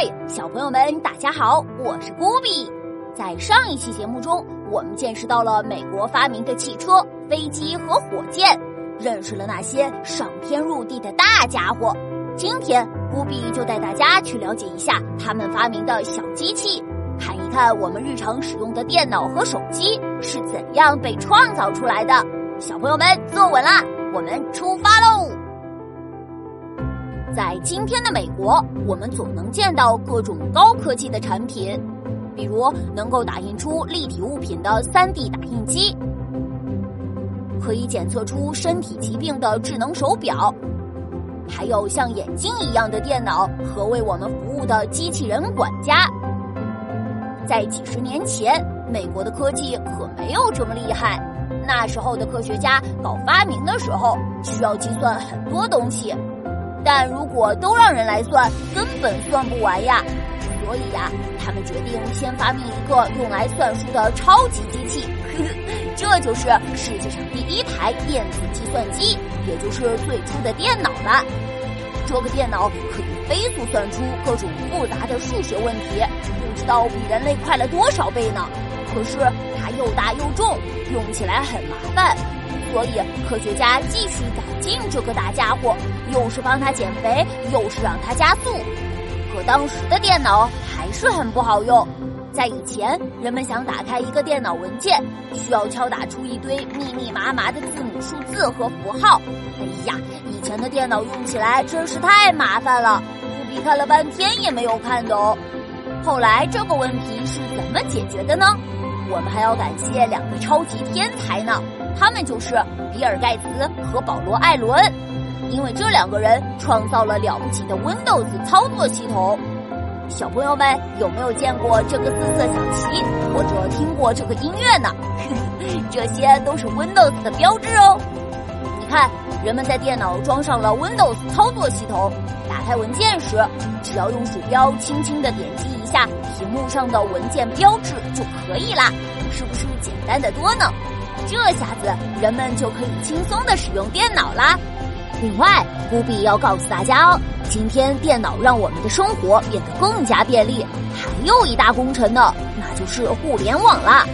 嗨，小朋友们，大家好，我是古比。在上一期节目中，我们见识到了美国发明的汽车、飞机和火箭，认识了那些上天入地的大家伙。今天，古比就带大家去了解一下他们发明的小机器，看一看我们日常使用的电脑和手机是怎样被创造出来的。小朋友们，坐稳了，我们出发喽！在今天的美国，我们总能见到各种高科技的产品，比如能够打印出立体物品的 3D 打印机，可以检测出身体疾病的智能手表，还有像眼镜一样的电脑和为我们服务的机器人管家。在几十年前，美国的科技可没有这么厉害，那时候的科学家搞发明的时候需要计算很多东西。但如果都让人来算，根本算不完呀。所以呀，他们决定先发明一个用来算数的超级机器，这就是世界上第一台电子计算机，也就是最初的电脑了。这个电脑可以飞速算出各种复杂的数学问题，不知道比人类快了多少倍呢。可是它又大又重，用起来很麻烦。所以，科学家继续改进这个大家伙，又是帮他减肥，又是让他加速。可当时的电脑还是很不好用。在以前，人们想打开一个电脑文件，需要敲打出一堆密密麻麻的字母、数字和符号。哎呀，以前的电脑用起来真是太麻烦了，不比看了半天也没有看懂。后来，这个问题是怎么解决的呢？我们还要感谢两个超级天才呢。他们就是比尔盖茨和保罗艾伦，因为这两个人创造了了不起的 Windows 操作系统。小朋友们有没有见过这个四色小旗，或者听过这个音乐呢？这些都是 Windows 的标志哦。你看，人们在电脑装上了 Windows 操作系统，打开文件时，只要用鼠标轻轻的点击下屏幕上的文件标志就可以啦，是不是简单的多呢？这下子人们就可以轻松的使用电脑啦。另外，孤必要告诉大家哦，今天电脑让我们的生活变得更加便利，还有一大功臣呢，那就是互联网啦。